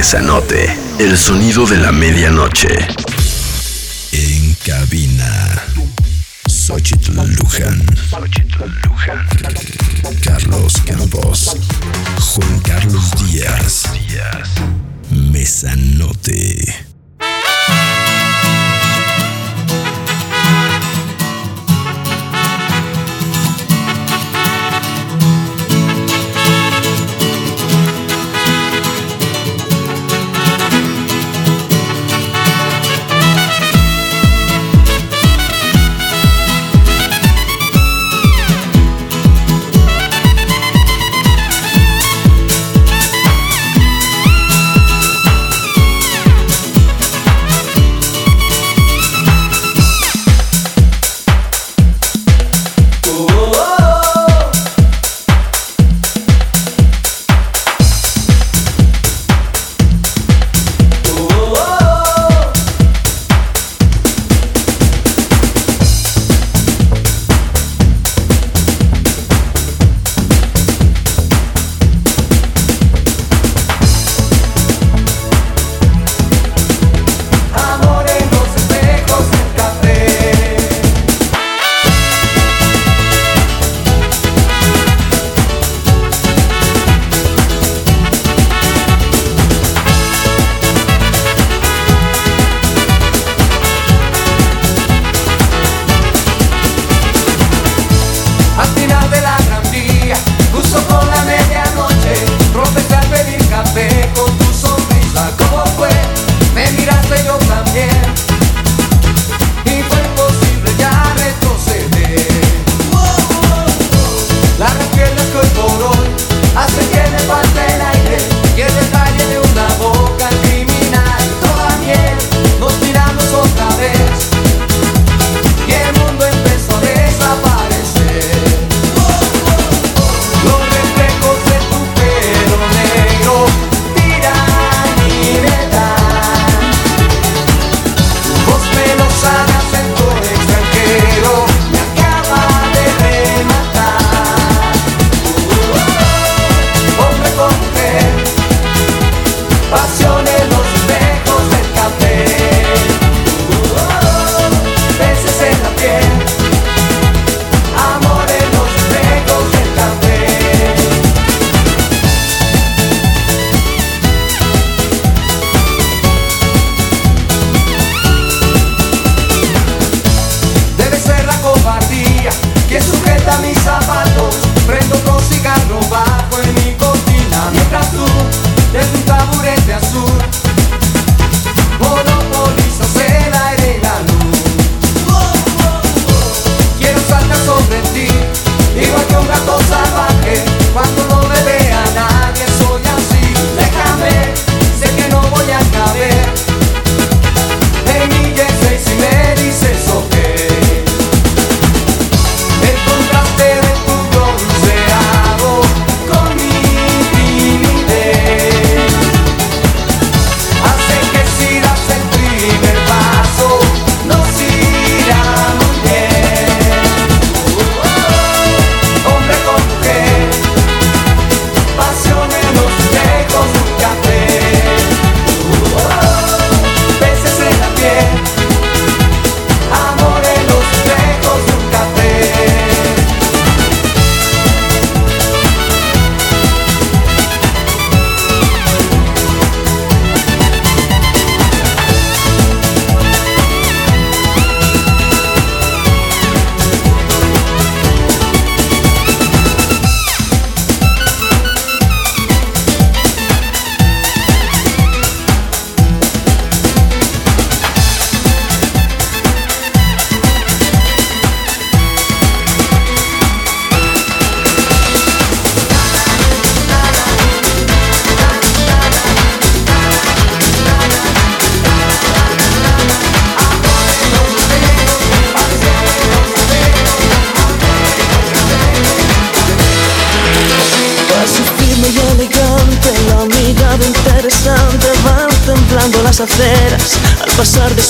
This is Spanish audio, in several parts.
Mesanote, el sonido de la medianoche. En cabina, Xochitl Luján. Carlos Campos. Juan Carlos Díaz. Mesanote.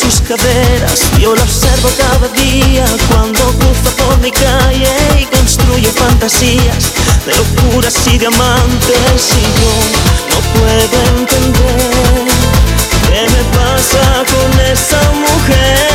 sus caderas. Yo la observo cada día cuando cruza por mi calle y construye fantasías de locuras y diamantes. Y yo no puedo entender qué me pasa con esa mujer.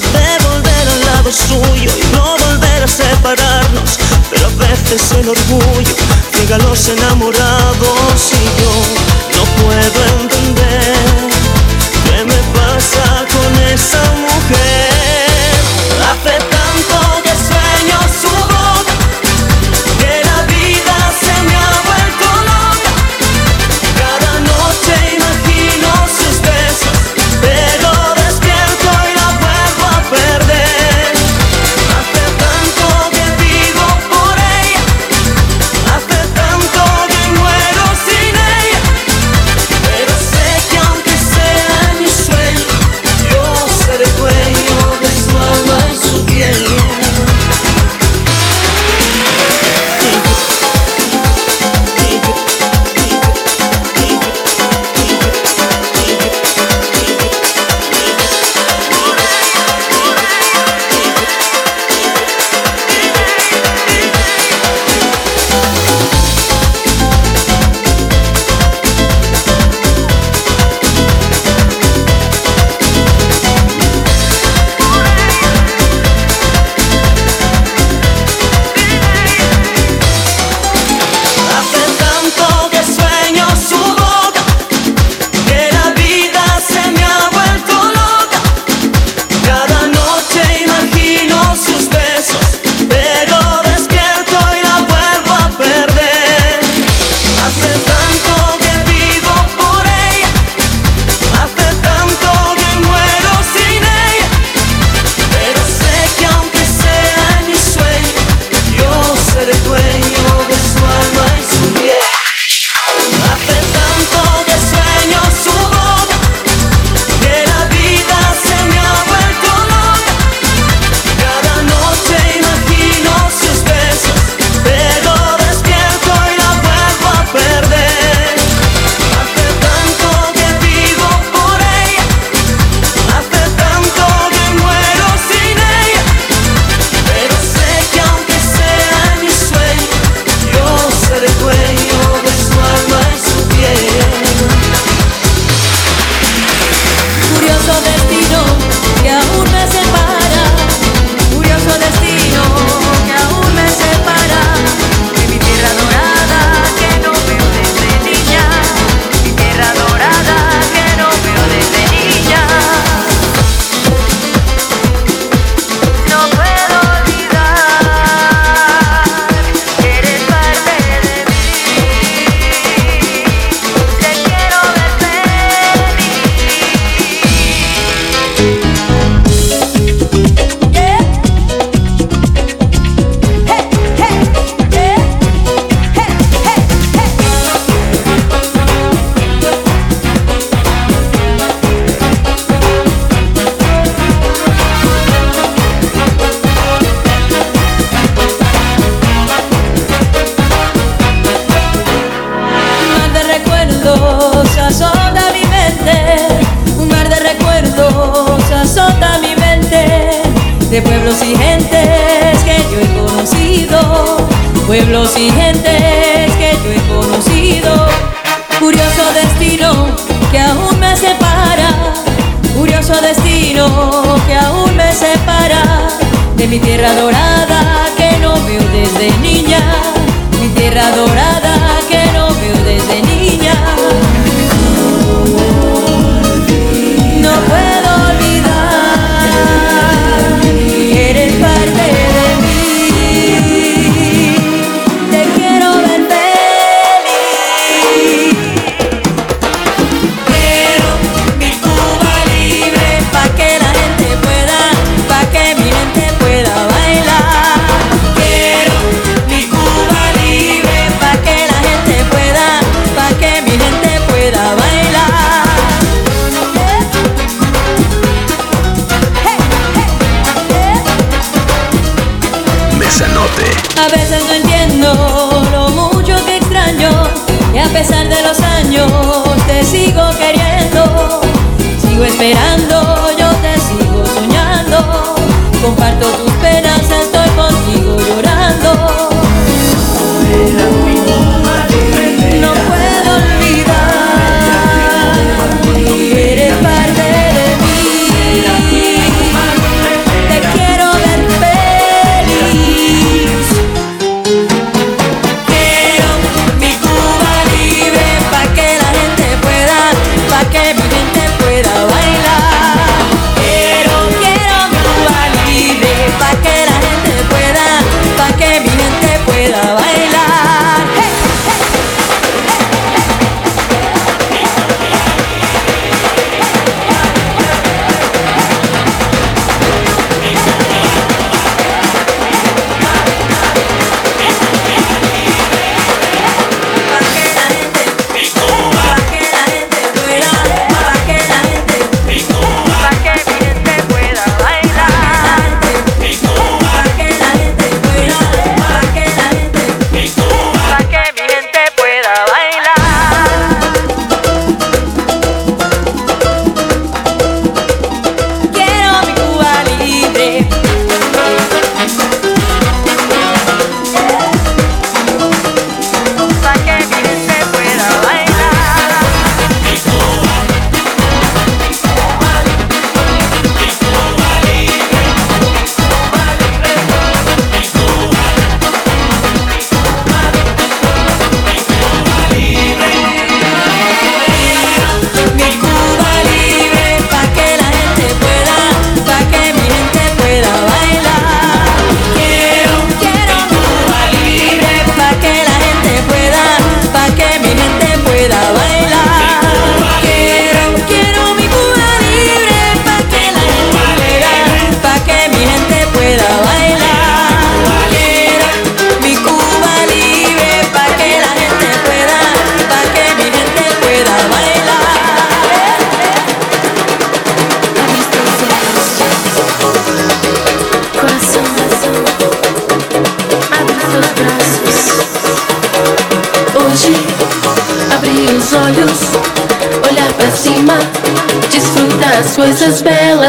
de volver al lado suyo y no volver a separarnos. Pero a veces el orgullo llega a los enamorados y yo no puedo entender qué me pasa con esa mujer.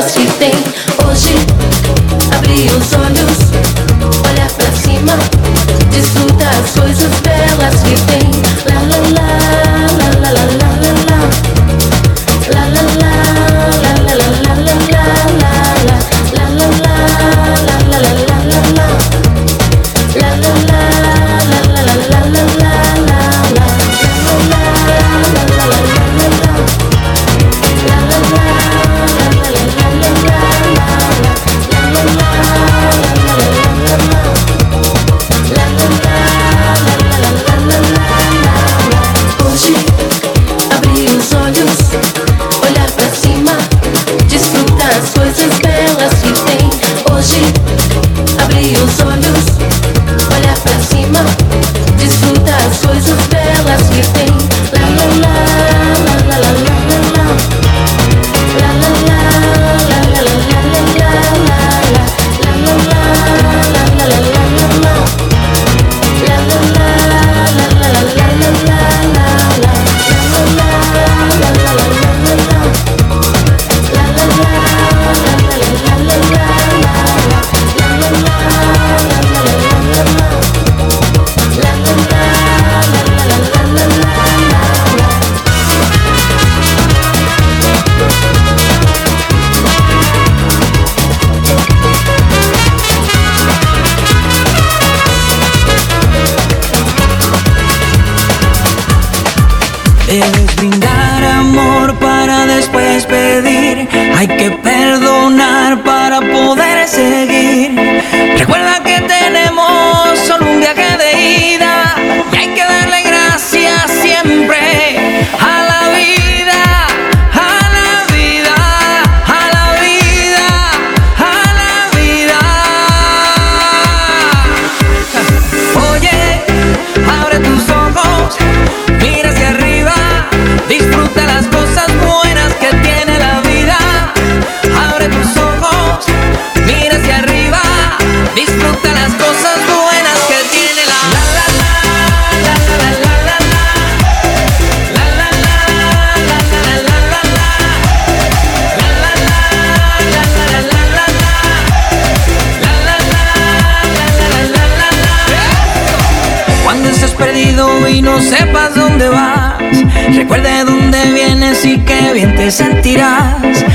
what you think. así que bien te sentirás.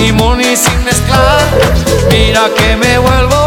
Limón y sin mezclar. Mira que me vuelvo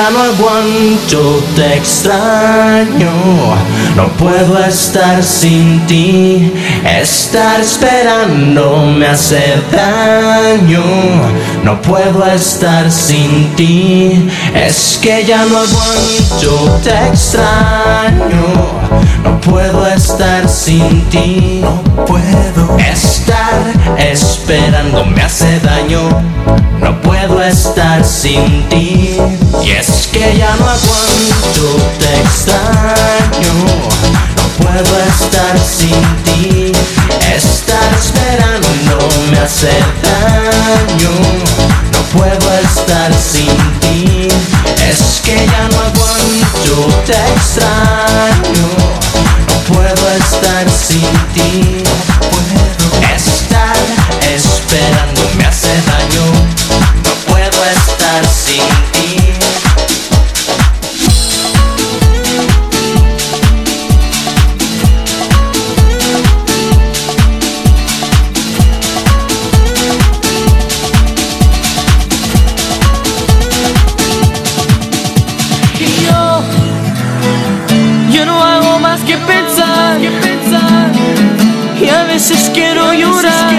ya no aguanto, te extraño. No puedo estar sin ti. Estar esperando me hace daño. No puedo estar sin ti. Es que ya no aguanto, te extraño. No puedo estar sin ti. No puedo estar esperando me hace daño. No puedo estar sin ti. Y es que ya no aguanto, te extraño. No puedo estar sin ti. Estar esperando me hace daño. No puedo estar sin ti. Es que ya no aguanto, te extraño. No puedo estar sin ti. Puedo estar esperando me hace daño. Que pensar, que pensar. Y a veces quiero llorar.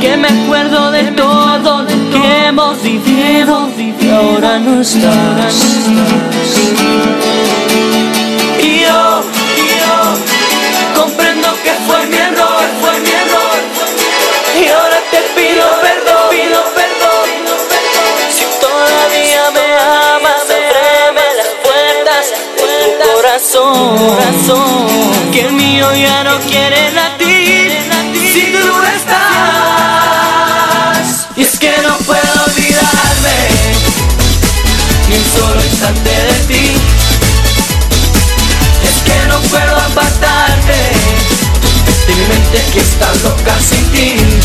Que me acuerdo de todo lo que hemos vivido y ahora no estás. Y yo, corazón. Que el mío ya no quiere latir si tú no estás. Y es que no puedo olvidarme ni un solo instante de ti. Es que no puedo apartarte de mi mente que está loca sin ti.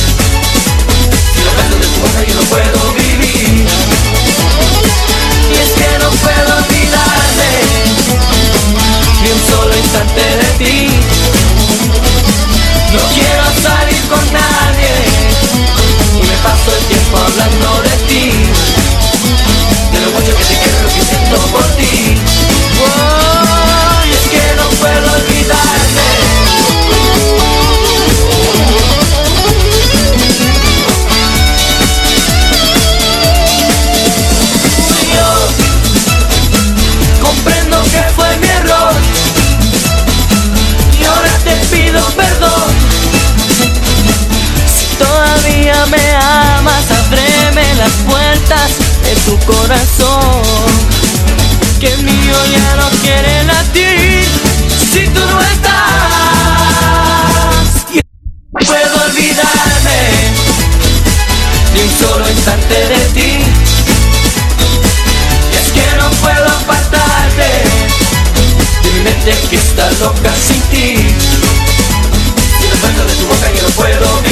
No quiero salir con nadie y me paso el tiempo hablando de ti. De lo mucho que te quiero, lo que siento por ti. Las puertas de tu corazón. Que el mío ya no quiere latir si tú no estás. Y no puedo olvidarme ni un solo instante de ti. Y es que no puedo apartarte de mi mente que está loca sin ti. Si lo suelto de tu boca yo no puedo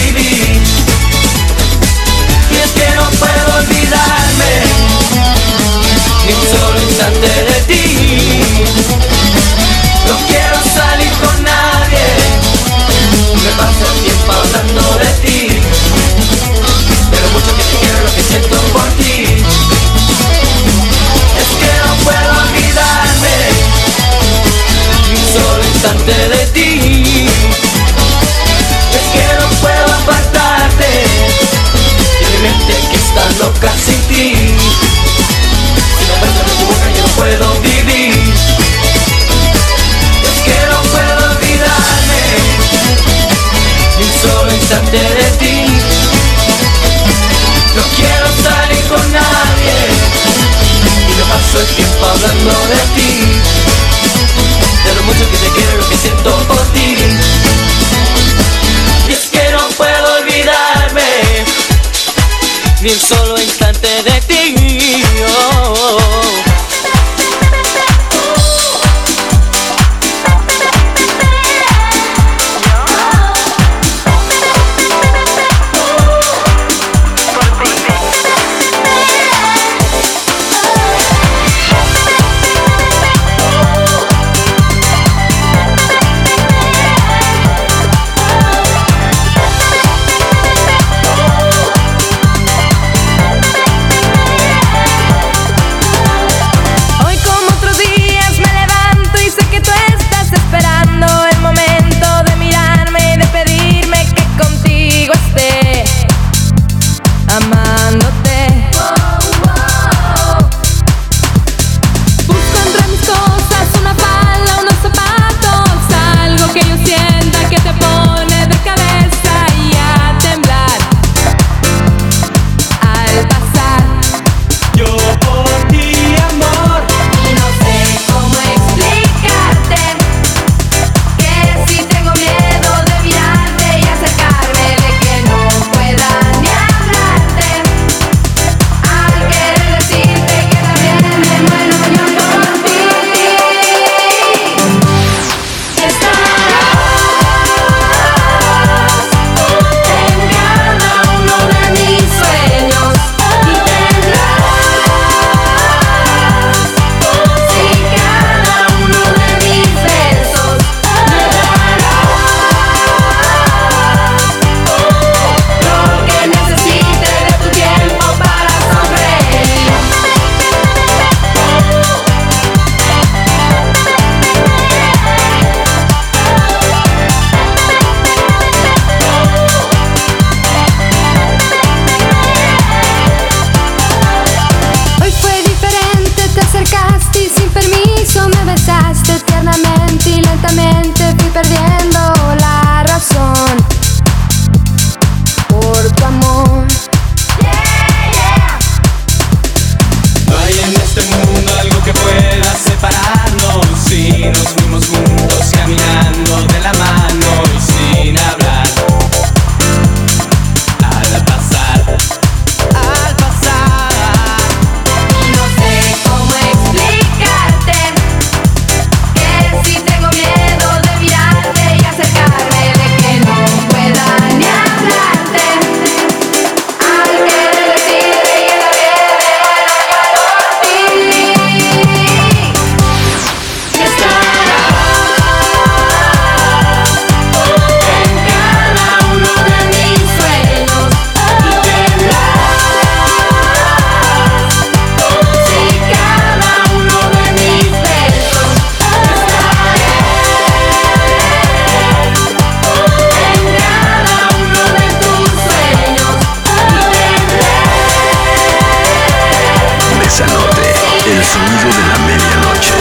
sonido de la medianoche.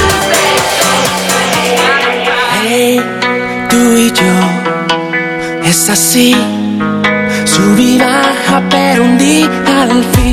Hey, tú y yo, es así, subir baja, pero un día al fin.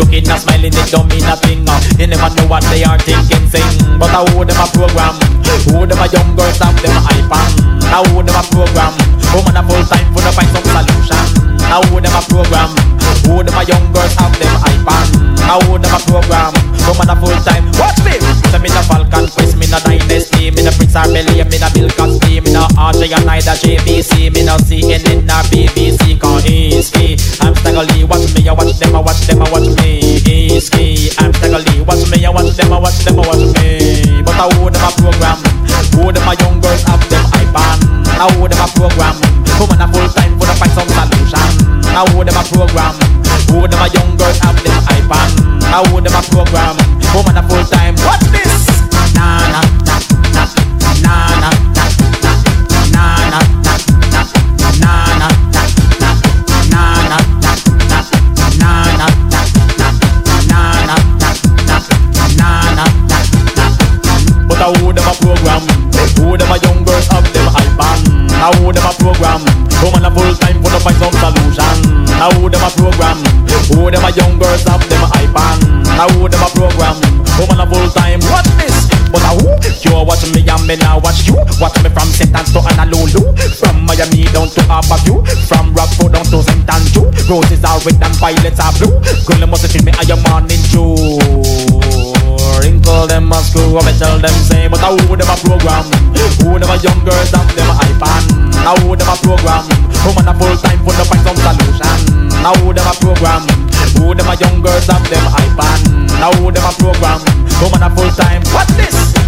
Looking and smiling it don't mean nothing uh. You never know what they are thinking sing. But I who them a program? Who them a young girls have them iPad Now who them a program? Woman a full time for to find some solution. Now who them a program? Who them a young girls have them iPad Now who them a program? Woman a full time me no Falcon Quest Me no Dynasty Me no Prince Arbellion Me no Bill Cosby Me no RJ and neither JVC Me no CNN nor BBC Cause it's key. I'm Staggerly Watch me I watch them I watch them I watch me. It's key. I'm Staggerly Watch me I watch them I watch them I watch me. But I who them a program Who them a young girls have them iPad Now who them a program Woman a full time for to find some solution. Now who them a program Who them a young girls have them iPad Now who them a program Woman a full time Watch Who them a young girls have them iPad Now who them a program. Woman a full time Watch this? But a who You watch me and me now watch you. Watch me from St. Anne to Honolulu. From Miami down to Harborview. From Rockford down to St. Andrew. Roses are red and violets are blue. Girl, you must feel me I am morning dew Wrinkle them a screw up and tell them say But how who them a program. Who them a young girls and them a iPad Now who them a program. Woman a full time for to find some solution Now who them a program? Who them a young girls and them iPad Now who them a program? Woman a full time What's this?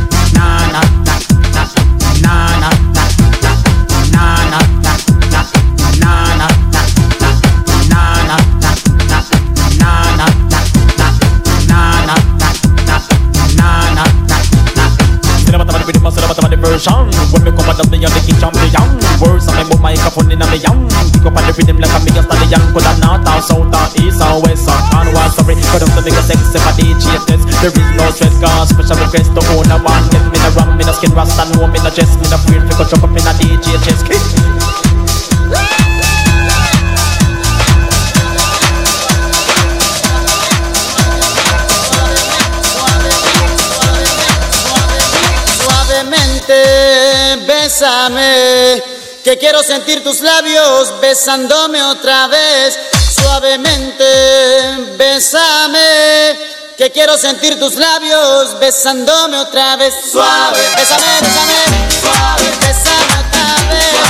Stress cause special request to own a one Let me no ram, me no skin rasta, no me no chest Me no afraid to go up in a DJ chest. Kick Suavemente, bésame, que quiero sentir tus labios besándome otra vez. Suavemente, bésame, que quiero sentir tus labios besándome otra vez. Suave, bésame, bésame, suave, bésame otra vez.